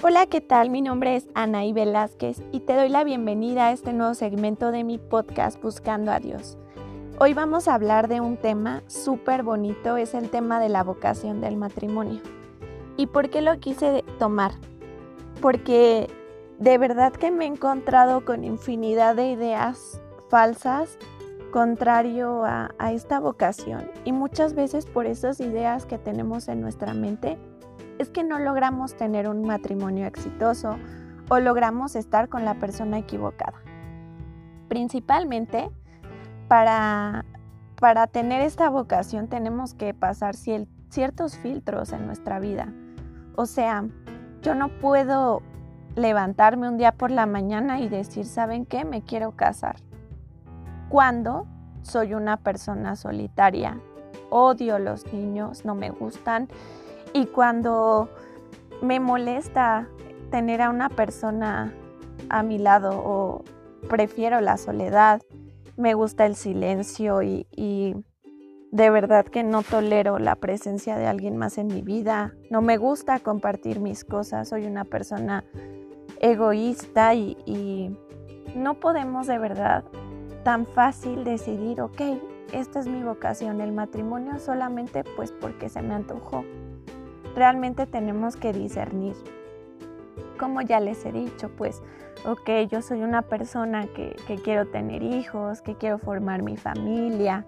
Hola, ¿qué tal? Mi nombre es Anaí Velázquez y te doy la bienvenida a este nuevo segmento de mi podcast Buscando a Dios. Hoy vamos a hablar de un tema súper bonito, es el tema de la vocación del matrimonio. ¿Y por qué lo quise tomar? Porque de verdad que me he encontrado con infinidad de ideas falsas contrario a, a esta vocación y muchas veces por esas ideas que tenemos en nuestra mente es que no logramos tener un matrimonio exitoso o logramos estar con la persona equivocada. Principalmente, para, para tener esta vocación tenemos que pasar ciertos filtros en nuestra vida. O sea, yo no puedo levantarme un día por la mañana y decir, ¿saben qué? Me quiero casar. Cuando soy una persona solitaria, odio los niños, no me gustan y cuando me molesta tener a una persona a mi lado o prefiero la soledad, me gusta el silencio y, de verdad que no tolero la presencia de alguien más en mi vida, no me gusta compartir mis cosas, soy una persona egoísta y, y no podemos de verdad tan fácil decidir, ok, esta es mi vocación, el matrimonio solamente pues porque se me antojó realmente tenemos que discernir. Como ya les he dicho, pues, ok, yo soy una persona que, quiero tener hijos, que quiero formar mi familia,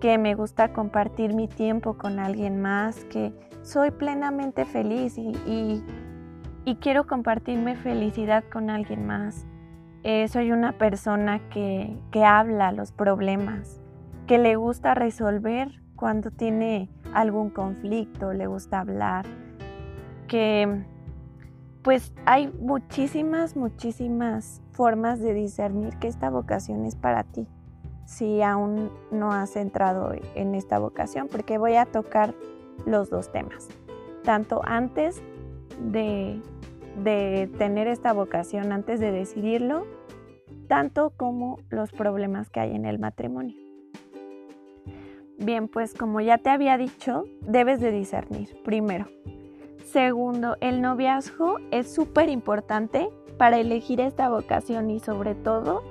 que me gusta compartir mi tiempo con alguien más, que soy plenamente feliz y, quiero compartir mi felicidad con alguien más. Eh, soy una persona que, que habla los problemas, que le gusta resolver cuando tiene algún conflicto, le gusta hablar, que pues hay muchísimas, muchísimas formas de discernir que esta vocación es para ti, si aún no has entrado en esta vocación, porque voy a tocar los dos temas, tanto antes de, de tener esta vocación, antes de decidirlo, tanto como los problemas que hay en el matrimonio. Bien, pues como ya te había dicho, debes de discernir primero. Segundo, el noviazgo es súper importante para elegir esta vocación y sobre todo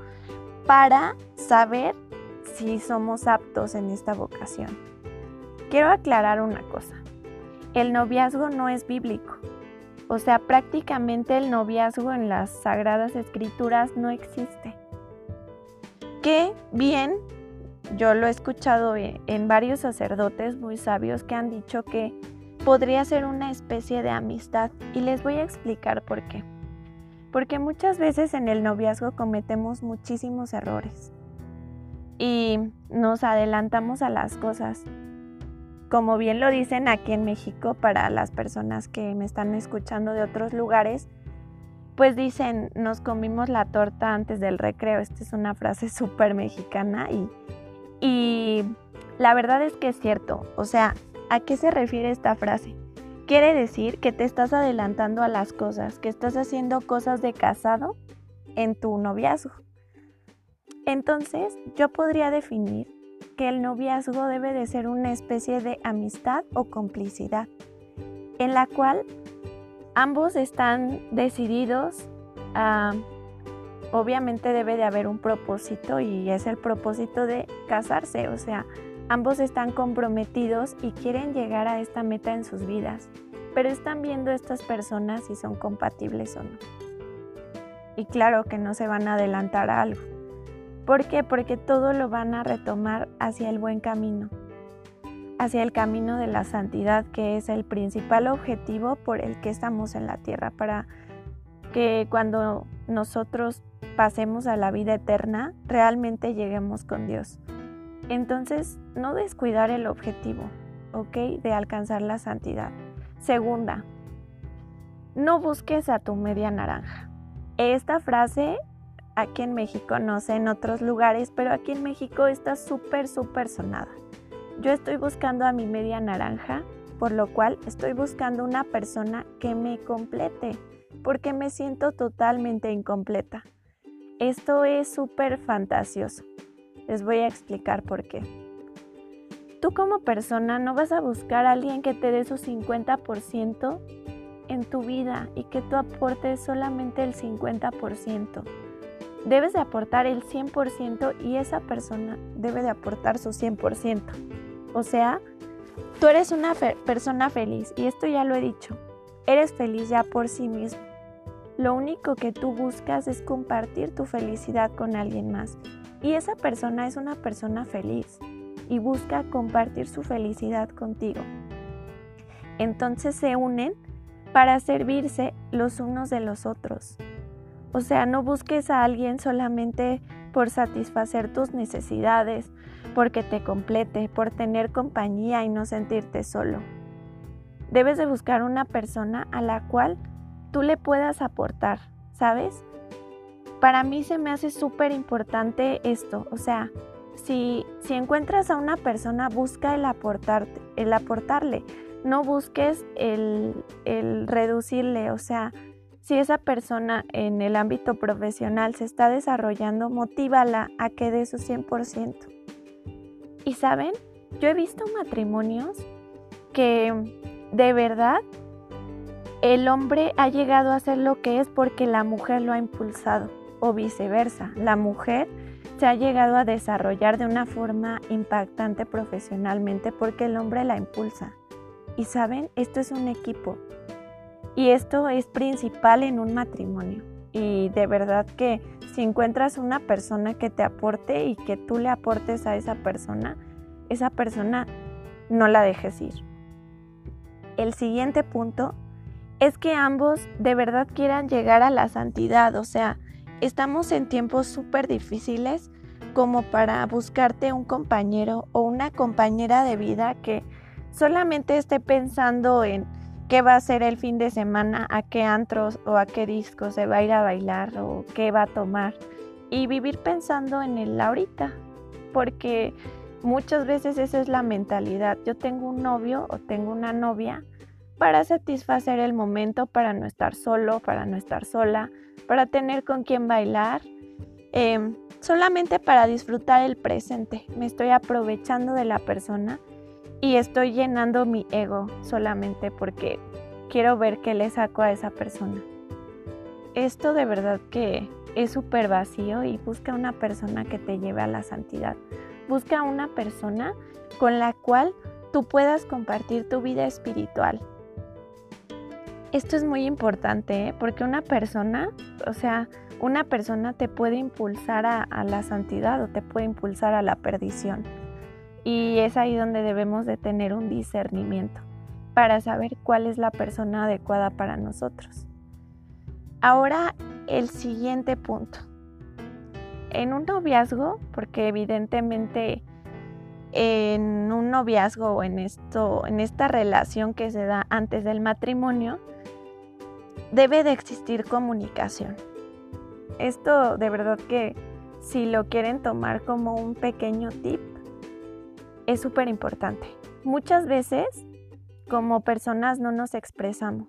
para saber si somos aptos en esta vocación. Quiero aclarar una cosa. El noviazgo no es bíblico. O sea, prácticamente el noviazgo en las sagradas escrituras no existe. Qué bien yo lo he escuchado en varios sacerdotes muy sabios que han dicho que podría ser una especie de amistad y les voy a explicar por qué. Porque muchas veces en el noviazgo cometemos muchísimos errores y nos adelantamos a las cosas. Como bien lo dicen aquí en México para las personas que me están escuchando de otros lugares, pues dicen, nos comimos la torta antes del recreo. Esta es una frase súper mexicana y y la verdad es que es cierto, o sea, ¿a qué se refiere esta frase? Quiere decir que te estás adelantando a las cosas, que estás haciendo cosas de casado en tu noviazgo. Entonces, yo podría definir que el noviazgo debe de ser una especie de amistad o complicidad, en la cual ambos están decididos a obviamente debe de haber un propósito y es el propósito de casarse, o sea, ambos están comprometidos y quieren llegar a esta meta en sus vidas, pero están viendo estas personas si son compatibles o no. Y claro que no se van a adelantar a algo. ¿Por qué? Porque todo lo van a retomar hacia el buen camino, hacia el camino de la santidad, que es el principal objetivo por el que estamos en la tierra, para que cuando nosotros pasemos a la vida eterna, realmente lleguemos con Dios. Entonces, no descuidar el objetivo, ¿ok? De alcanzar la santidad. Segunda, no busques a tu media naranja. Esta frase aquí en México, no sé en otros lugares, pero aquí en México está súper, súper sonada. Yo estoy buscando a mi media naranja, por lo cual estoy buscando una persona que me complete, porque me siento totalmente incompleta. Esto es súper fantasioso. Les voy a explicar por qué. Tú como persona no vas a buscar a alguien que te dé su 50% en tu vida y que tú aportes solamente el 50%. Debes de aportar el 100% y esa persona debe de aportar su 100%. O sea, tú eres una persona feliz y esto ya lo he dicho. Eres feliz ya por sí mismo. Lo único que tú buscas es compartir tu felicidad con alguien más. Y esa persona es una persona feliz y busca compartir su felicidad contigo. Entonces se unen para servirse los unos de los otros. O sea, no busques a alguien solamente por satisfacer tus necesidades, porque te complete, por tener compañía y no sentirte solo. Debes de buscar una persona a la cual tú le puedas aportar, ¿sabes? Para mí se me hace súper importante esto, o sea, si, si encuentras a una persona, busca el, aportarte, el aportarle, no busques el, el reducirle, o sea, si esa persona en el ámbito profesional se está desarrollando, motívala a que dé su 100%. Y saben, yo he visto matrimonios que de verdad el hombre ha llegado a ser lo que es porque la mujer lo ha impulsado o viceversa. La mujer se ha llegado a desarrollar de una forma impactante profesionalmente porque el hombre la impulsa. Y saben, esto es un equipo. Y esto es principal en un matrimonio. Y de verdad que si encuentras una persona que te aporte y que tú le aportes a esa persona, esa persona no la dejes ir. El siguiente punto es que ambos de verdad quieran llegar a la santidad, o sea, estamos en tiempos súper difíciles como para buscarte un compañero o una compañera de vida que solamente esté pensando en qué va a ser el fin de semana, a qué antros o a qué discos se va a ir a bailar o qué va a tomar y vivir pensando en el ahorita, porque muchas veces esa es la mentalidad. Yo tengo un novio o tengo una novia para satisfacer el momento, para no estar solo, para no estar sola, para tener con quien bailar, em, solamente para disfrutar el presente. Me estoy aprovechando de la persona y estoy llenando mi ego solamente porque quiero ver qué le saco a esa persona. Esto de verdad que es súper vacío y busca una persona que te lleve a la santidad. Busca una persona con la cual tú puedas compartir tu vida espiritual, esto es muy importante ¿eh? porque una persona, o sea, una persona te puede impulsar a, a, la santidad o te puede impulsar a la perdición. Y es ahí donde debemos de tener un discernimiento para saber cuál es la persona adecuada para nosotros. Ahora el siguiente punto. En un noviazgo, porque evidentemente en un noviazgo o en esto, en esta relación que se da antes del matrimonio, debe de existir comunicación. Esto de verdad que si lo quieren tomar como un pequeño tip, es súper importante. Muchas veces como personas no nos expresamos.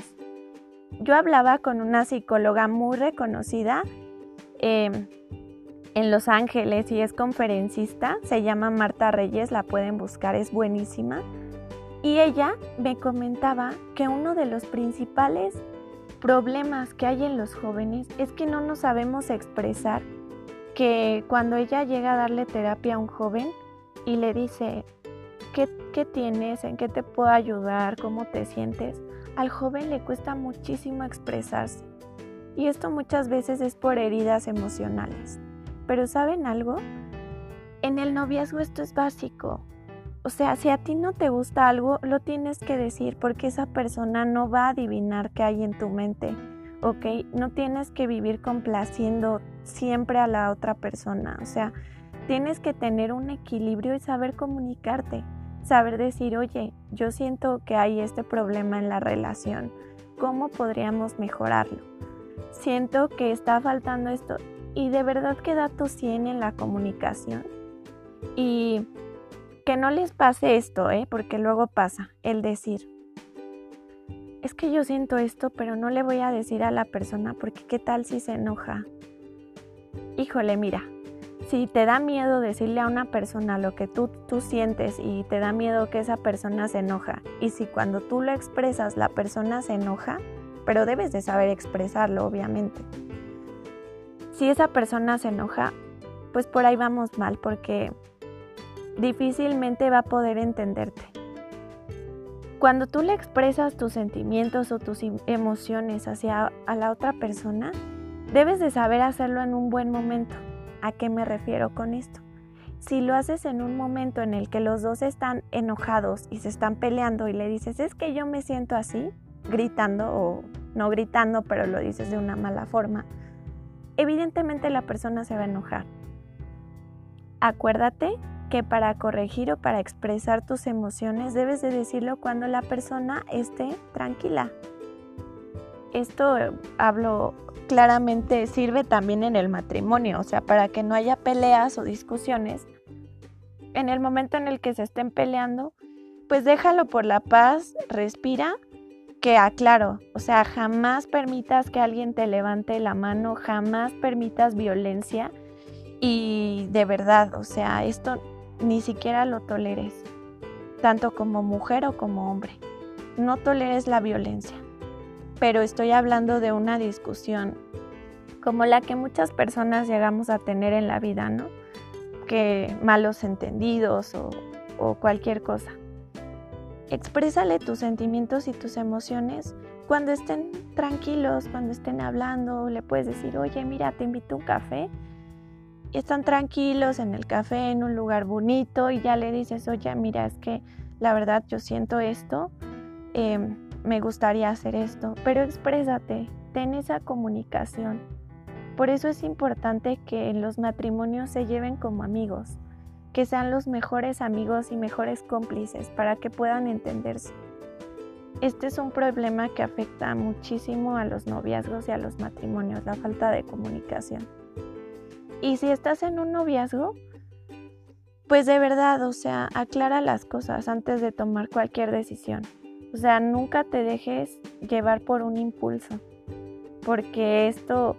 Yo hablaba con una psicóloga muy reconocida em, en Los Ángeles y es conferencista, se llama Marta Reyes, la pueden buscar, es buenísima. Y ella me comentaba que uno de los principales problemas que hay en los jóvenes es que no nos sabemos expresar, que cuando ella llega a darle terapia a un joven y le dice, ¿qué, tienes? ¿En qué te puedo ayudar? ¿Cómo te sientes? Al joven le cuesta muchísimo expresarse. Y esto muchas veces es por heridas emocionales. Pero ¿saben algo? En el noviazgo esto es básico. O sea, si a ti no te gusta algo, lo tienes que decir porque esa persona no va a adivinar qué hay en tu mente, ¿ok? No tienes que vivir complaciendo siempre a la otra persona. O sea, tienes que tener un equilibrio y saber comunicarte, saber decir, oye, yo siento que hay este problema en la relación, ¿cómo podríamos mejorarlo? Siento que está faltando esto y de verdad que da tu 100 en la comunicación. Y que no les pase esto, ¿eh? porque luego pasa el decir, es que yo siento esto, pero no le voy a decir a la persona porque qué tal si se enoja. Híjole, mira, si te da miedo decirle a una persona lo que tú, tú sientes y te da miedo que esa persona se enoja, y si cuando tú lo expresas la persona se enoja, pero debes de saber expresarlo, obviamente. Si esa persona se enoja, pues por ahí vamos mal, porque difícilmente va a poder entenderte. Cuando tú le expresas tus sentimientos o tus emociones hacia a la otra persona, debes de saber hacerlo en un buen momento. ¿A qué me refiero con esto? Si lo haces en un momento en el que los dos están enojados y se están peleando y le dices, es que yo me siento así, gritando o no gritando, pero lo dices de una mala forma, evidentemente la persona se va a enojar. Acuérdate que para corregir o para expresar tus emociones debes de decirlo cuando la persona esté tranquila. Esto eh, hablo claramente sirve también en el matrimonio, o sea, para que no haya peleas o discusiones. En el momento en el que se estén peleando, pues déjalo por la paz, respira, que aclaro, o sea, jamás permitas que alguien te levante la mano, jamás permitas violencia y de verdad, o sea, esto ni siquiera lo toleres, tanto como mujer o como hombre. No toleres la violencia. Pero estoy hablando de una discusión como la que muchas personas llegamos a tener en la vida, ¿no? Que malos entendidos o, cualquier cosa. Exprésale tus sentimientos y tus emociones cuando estén tranquilos, cuando estén hablando. Le puedes decir, oye, mira, te invito a un café están tranquilos en el café, en un lugar bonito, y ya le dices, oye, mira, es que la verdad yo siento esto, em, me gustaría hacer esto, pero exprésate, ten esa comunicación. Por eso es importante que en los matrimonios se lleven como amigos, que sean los mejores amigos y mejores cómplices para que puedan entenderse. Este es un problema que afecta muchísimo a los noviazgos y a los matrimonios, la falta de comunicación. Y si estás en un noviazgo, pues de verdad, o sea, aclara las cosas antes de tomar cualquier decisión. O sea, nunca te dejes llevar por un impulso, porque esto,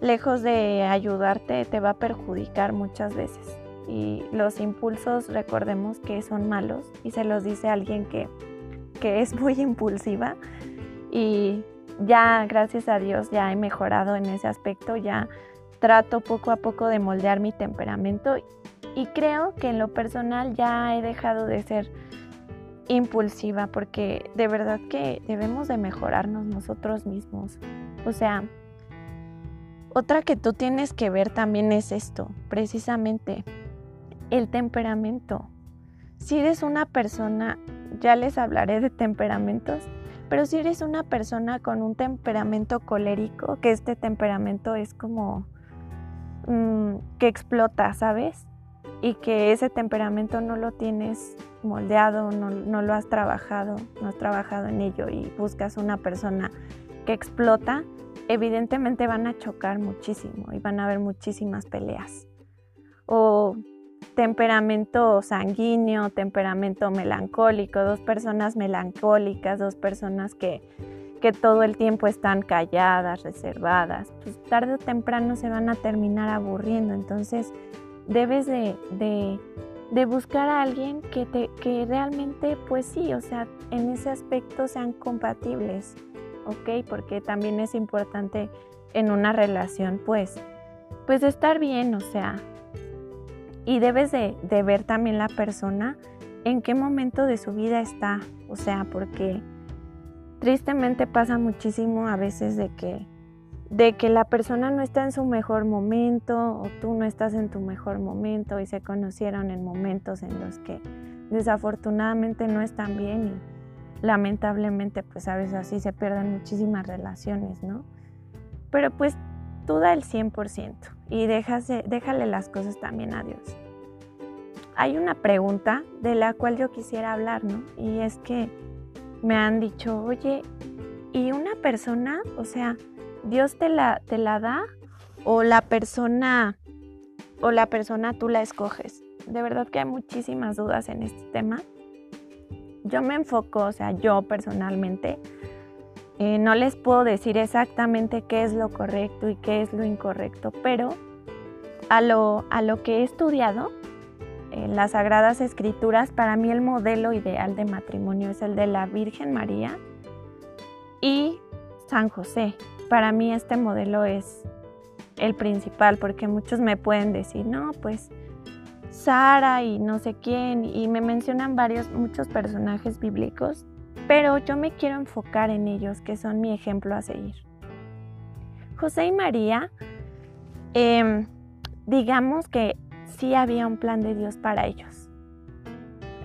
lejos de ayudarte, te va a perjudicar muchas veces. Y los impulsos, recordemos que son malos, y se los dice alguien que, que es muy impulsiva. Y ya, gracias a Dios, ya he mejorado en ese aspecto, ya trato poco a poco de moldear mi temperamento y creo que en lo personal ya he dejado de ser impulsiva porque de verdad que debemos de mejorarnos nosotros mismos. O sea, otra que tú tienes que ver también es esto, precisamente el temperamento. Si eres una persona, ya les hablaré de temperamentos, pero si eres una persona con un temperamento colérico, que este temperamento es como Mm, que explota, ¿sabes? Y que ese temperamento no lo tienes moldeado, no, lo has trabajado, no has trabajado en ello y buscas una persona que explota, evidentemente van a chocar muchísimo y van a haber muchísimas peleas. O temperamento sanguíneo, temperamento melancólico, dos personas melancólicas, dos personas que que todo el tiempo están calladas, reservadas, pues tarde o temprano se van a terminar aburriendo. Entonces debes de, de, buscar a alguien que, te, que realmente, pues sí, o sea, en ese aspecto sean compatibles, ¿ok? Porque también es importante en una relación, pues, pues estar bien, o sea, y debes de, de ver también la persona en qué momento de su vida está, o sea, porque tristemente pasa muchísimo a veces de que de que la persona no está en su mejor momento o tú no estás en tu mejor momento y se conocieron en momentos en los que desafortunadamente no están bien y lamentablemente pues a veces así se pierden muchísimas relaciones, ¿no? Pero pues tú da el 100% y déjase, déjale las cosas también a Dios. Hay una pregunta de la cual yo quisiera hablar, ¿no? Y es que me han dicho, oye, ¿y una persona, o sea, Dios te la, te la da o la persona o la persona tú la escoges? De verdad que hay muchísimas dudas en este tema. Yo me enfoco, o sea, yo personalmente, eh, no les puedo decir exactamente qué es lo correcto y qué es lo incorrecto, pero a lo, a lo que he estudiado, las Sagradas Escrituras, para mí el modelo ideal de matrimonio es el de la Virgen María y San José. Para mí este modelo es el principal porque muchos me pueden decir, no, pues Sara y no sé quién y me mencionan varios, muchos personajes bíblicos, pero yo me quiero enfocar en ellos que son mi ejemplo a seguir. José y María, em, digamos que había un plan de Dios para ellos.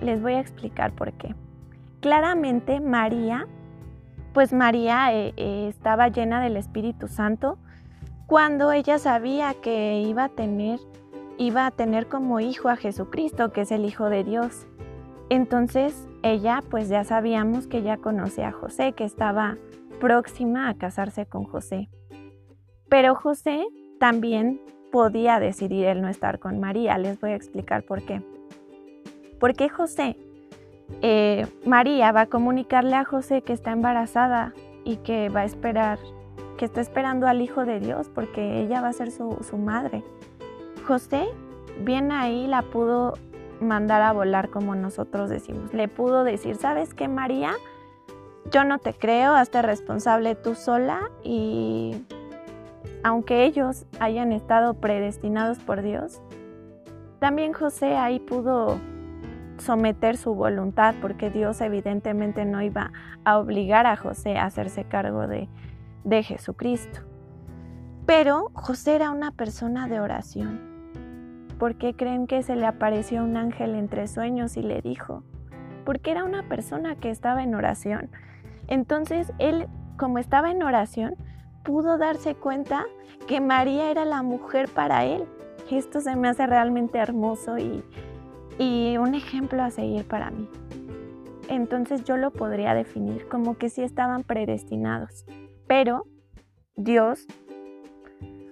Les voy a explicar por qué. Claramente María, pues María eh, eh, estaba llena del Espíritu Santo cuando ella sabía que iba a tener iba a tener como hijo a Jesucristo, que es el Hijo de Dios. Entonces ella, pues ya sabíamos que ya conocía a José, que estaba próxima a casarse con José. Pero José también podía decidir el no estar con María. Les voy a explicar por qué. Porque José, eh, María va a comunicarle a José que está embarazada y que va a esperar, que está esperando al Hijo de Dios porque ella va a ser su, su madre. José, bien ahí la pudo mandar a volar como nosotros decimos. Le pudo decir, ¿sabes qué, María? Yo no te creo, hazte responsable tú sola y aunque ellos hayan estado predestinados por Dios, también José ahí pudo someter su voluntad porque Dios evidentemente no iba a obligar a José a hacerse cargo de, de Jesucristo. Pero José era una persona de oración. ¿Por qué creen que se le apareció un ángel entre sueños y le dijo? Porque era una persona que estaba en oración. Entonces él, como estaba en oración, pudo darse cuenta que María era la mujer para él. Esto se me hace realmente hermoso y, un ejemplo a seguir para mí. Entonces yo lo podría definir como que sí estaban predestinados, pero Dios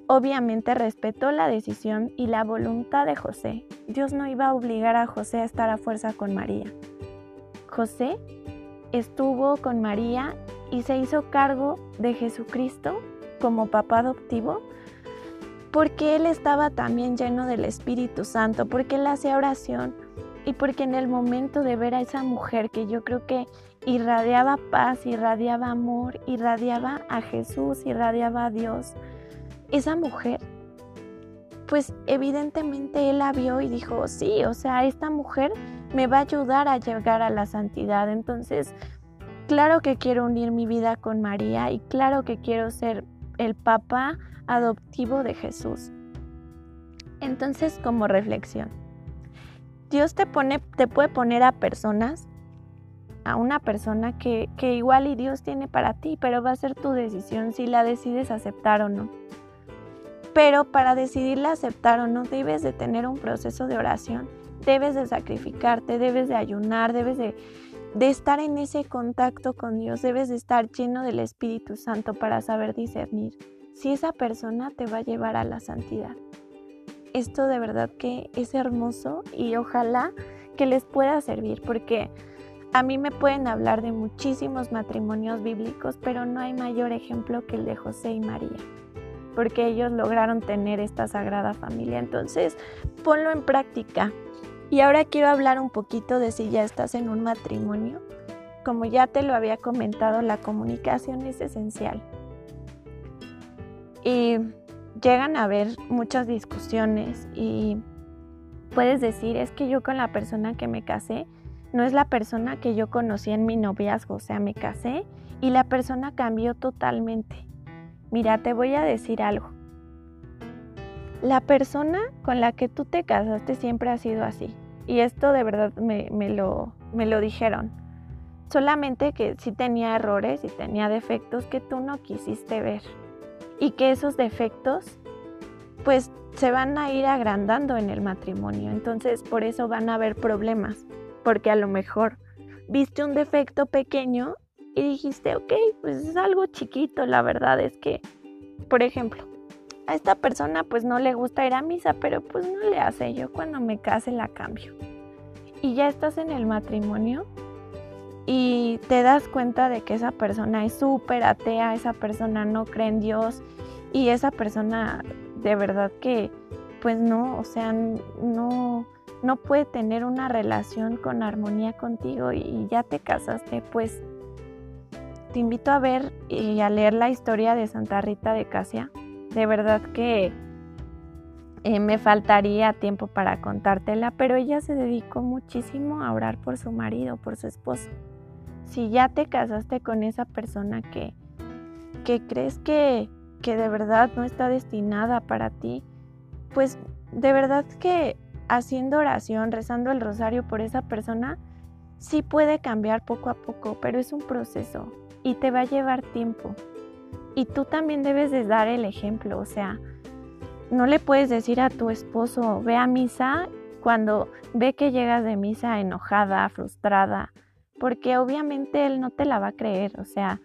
obviamente respetó la decisión y la voluntad de José. Dios no iba a obligar a José a estar a fuerza con María. José estuvo con María y se hizo cargo de Jesucristo como papá adoptivo porque él estaba también lleno del Espíritu Santo, porque él hacía oración y porque en el momento de ver a esa mujer que yo creo que irradiaba paz, irradiaba amor, irradiaba a Jesús, irradiaba a Dios, esa mujer, pues evidentemente él la vio y dijo, sí, o sea, esta mujer me va a ayudar a llegar a la santidad. Entonces, claro que quiero unir mi vida con María y claro que quiero ser el papá adoptivo de Jesús. Entonces, como reflexión, Dios te, pone, te puede poner a personas, a una persona que, que igual y Dios tiene para ti, pero va a ser tu decisión si la decides aceptar o no. Pero para decidirla aceptar o no, debes de tener un proceso de oración, debes de sacrificarte, debes de ayunar, debes de de estar en ese contacto con Dios, debes de estar lleno del Espíritu Santo para saber discernir si esa persona te va a llevar a la santidad. Esto de verdad que es hermoso y ojalá que les pueda servir porque a mí me pueden hablar de muchísimos matrimonios bíblicos, pero no hay mayor ejemplo que el de José y María, porque ellos lograron tener esta sagrada familia. Entonces, ponlo en práctica. Y ahora quiero hablar un poquito de si ya estás en un matrimonio. Como ya te lo había comentado, la comunicación es esencial. Y llegan a haber muchas discusiones y puedes decir, es que yo con la persona que me casé no es la persona que yo conocí en mi noviazgo, o sea, me casé y la persona cambió totalmente. Mira, te voy a decir algo. La persona con la que tú te casaste siempre ha sido así. Y esto de verdad me, lo, me lo dijeron. Solamente que sí tenía errores y tenía defectos que tú no quisiste ver. Y que esos defectos pues se van a ir agrandando en el matrimonio. Entonces por eso van a haber problemas. Porque a lo mejor viste un defecto pequeño y dijiste, ok, pues es algo chiquito. La verdad es que, por ejemplo, a esta persona pues no le gusta ir a misa, pero pues no le hace, yo cuando me case la cambio. Y ya estás en el matrimonio y te das cuenta de que esa persona es súper atea, esa persona no cree en Dios y esa persona de verdad que pues no, o sea, no, no puede tener una relación con armonía contigo y ya te casaste, pues te invito a ver y a leer la historia de Santa Rita de Casia. De verdad que eh, me faltaría tiempo para contártela, pero ella se dedicó muchísimo a orar por su marido, por su esposo. Si ya te casaste con esa persona que, que crees que, que de verdad no está destinada para ti, pues de verdad que haciendo oración, rezando el rosario por esa persona, sí puede cambiar poco a poco, pero es un proceso y te va a llevar tiempo. Y tú también debes de dar el ejemplo, o sea, no le puedes decir a tu esposo, ve a misa cuando ve que llegas de misa enojada, frustrada, porque obviamente él no te la va a creer, o sea,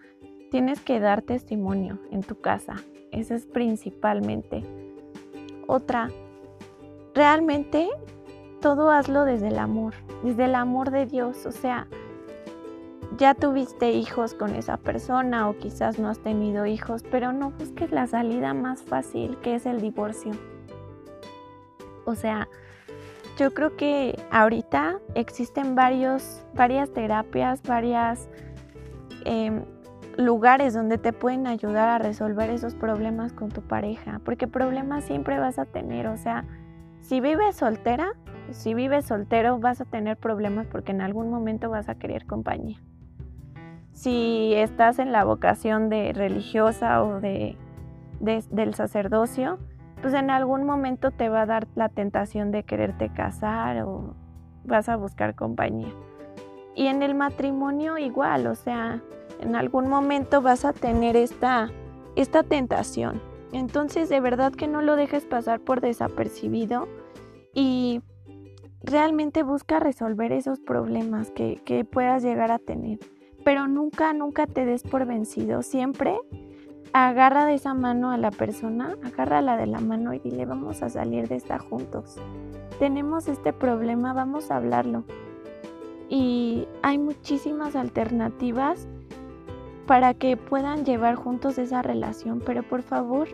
tienes que dar testimonio en tu casa, eso es principalmente. Otra, realmente todo hazlo desde el amor, desde el amor de Dios, o sea, ya tuviste hijos con esa persona o quizás no has tenido hijos, pero no busques la salida más fácil que es el divorcio. O sea, yo creo que ahorita existen varios, varias terapias, varias em, lugares donde te pueden ayudar a resolver esos problemas con tu pareja, porque problemas siempre vas a tener, o sea, si vives soltera, si vives soltero vas a tener problemas porque en algún momento vas a querer compañía si estás en la vocación de religiosa o de, del sacerdocio, pues en algún momento te va a dar la tentación de quererte casar o vas a buscar compañía. Y en el matrimonio igual, o sea, en algún momento vas a tener esta, esta tentación. Entonces de verdad que no lo dejes pasar por desapercibido y realmente busca resolver esos problemas que, que puedas llegar a tener pero nunca, nunca te des por vencido. Siempre agarra de esa mano a la persona, agárrala de la mano y dile, vamos a salir de esta juntos. Tenemos este problema, vamos a hablarlo. Y hay muchísimas alternativas para que puedan llevar juntos esa relación, pero por favor,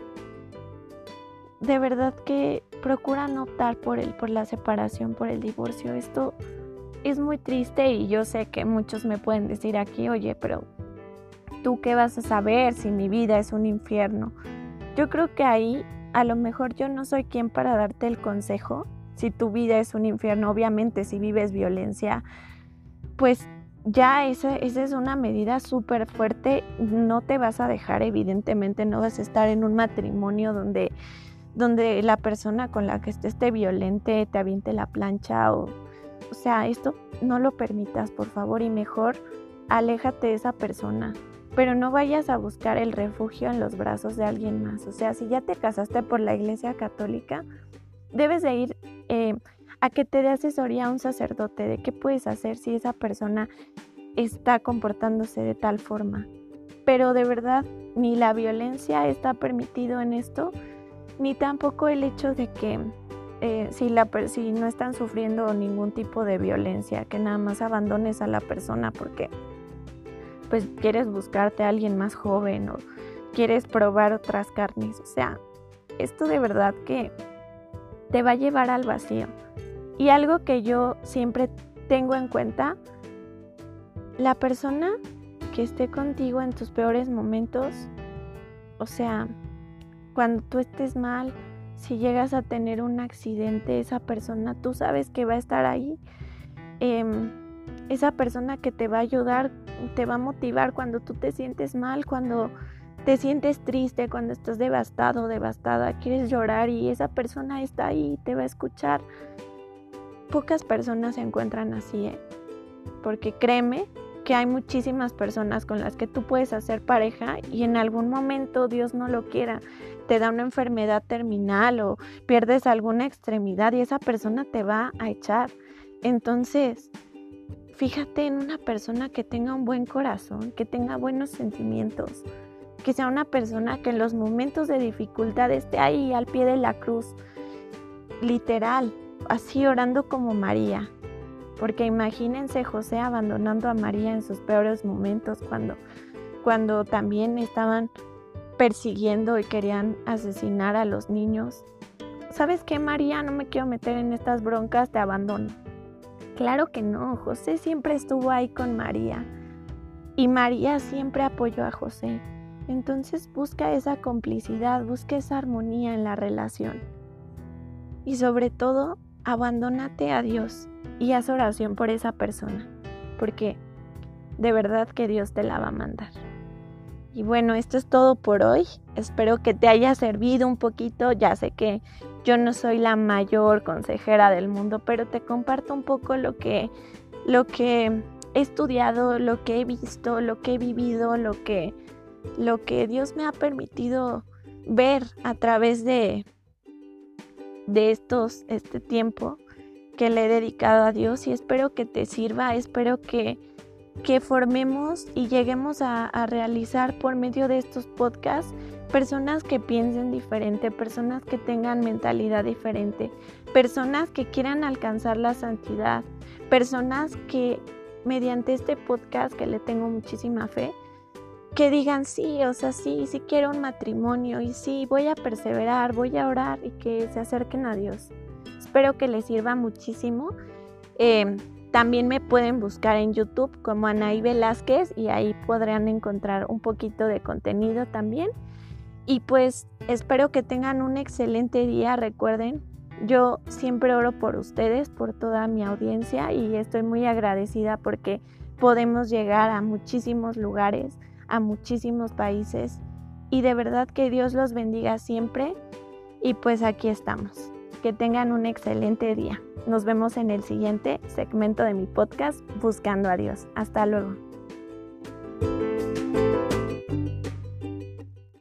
de verdad que procura no optar por el, por la separación, por el divorcio. Esto es muy triste y yo sé que muchos me pueden decir aquí, oye, pero tú qué vas a saber si mi vida es un infierno. Yo creo que ahí a lo mejor yo no soy quien para darte el consejo. Si tu vida es un infierno, obviamente si vives violencia, pues ya esa, esa es una medida súper fuerte. No te vas a dejar, evidentemente, no vas a estar en un matrimonio donde, donde la persona con la que estés te violente, te aviente la plancha o o sea, esto no lo permitas, por favor, y mejor aléjate de esa persona. Pero no vayas a buscar el refugio en los brazos de alguien más. O sea, si ya te casaste por la iglesia católica, debes de ir eh, a que te dé asesoría a un sacerdote de qué puedes hacer si esa persona está comportándose de tal forma. Pero de verdad, ni la violencia está permitido en esto, ni tampoco el hecho de que eh, si, la, si no están sufriendo ningún tipo de violencia, que nada más abandones a la persona porque pues quieres buscarte a alguien más joven o quieres probar otras carnes. O sea, esto de verdad que te va a llevar al vacío. Y algo que yo siempre tengo en cuenta, la persona que esté contigo en tus peores momentos, o sea, cuando tú estés mal, si llegas a tener un accidente, esa persona, tú sabes que va a estar ahí. Em, esa persona que te va a ayudar, te va a motivar cuando tú te sientes mal, cuando te sientes triste, cuando estás devastado, devastada, quieres llorar y esa persona está ahí, te va a escuchar. Pocas personas se encuentran así, ¿eh? porque créeme que hay muchísimas personas con las que tú puedes hacer pareja y en algún momento Dios no lo quiera te da una enfermedad terminal o pierdes alguna extremidad y esa persona te va a echar. Entonces, fíjate en una persona que tenga un buen corazón, que tenga buenos sentimientos, que sea una persona que en los momentos de dificultad esté ahí al pie de la cruz, literal, así orando como María. Porque imagínense José abandonando a María en sus peores momentos cuando, cuando también estaban persiguiendo y querían asesinar a los niños. ¿Sabes qué, María? No me quiero meter en estas broncas, te abandono. Claro que no, José siempre estuvo ahí con María. Y María siempre apoyó a José. Entonces busca esa complicidad, busca esa armonía en la relación. Y sobre todo, abandónate a Dios y haz oración por esa persona, porque de verdad que Dios te la va a mandar. Y bueno, esto es todo por hoy. Espero que te haya servido un poquito. Ya sé que yo no soy la mayor consejera del mundo, pero te comparto un poco lo que lo que he estudiado, lo que he visto, lo que he vivido, lo que lo que Dios me ha permitido ver a través de, de estos, este tiempo que le he dedicado a Dios y espero que te sirva, espero que, que formemos y lleguemos a, a realizar por medio de estos podcasts personas que piensen diferente, personas que tengan mentalidad diferente, personas que quieran alcanzar la santidad, personas que mediante este podcast que le tengo muchísima fe, que digan sí, o sea, sí, sí quiero un matrimonio y sí, voy a perseverar, voy a orar y que se acerquen a Dios. Espero que les sirva muchísimo. Em, también me pueden buscar en YouTube como Anaí Velázquez y ahí podrán encontrar un poquito de contenido también. Y pues espero que tengan un excelente día. Recuerden, yo siempre oro por ustedes, por toda mi audiencia y estoy muy agradecida porque podemos llegar a muchísimos lugares a muchísimos países y de verdad que Dios los bendiga siempre y pues aquí estamos. Que tengan un excelente día. Nos vemos en el siguiente segmento de mi podcast Buscando a Dios. Hasta luego.